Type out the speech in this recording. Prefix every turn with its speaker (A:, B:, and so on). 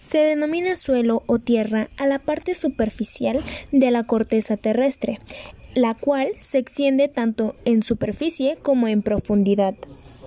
A: Se denomina suelo o tierra a la parte superficial de la corteza terrestre, la cual se extiende tanto en superficie como en profundidad.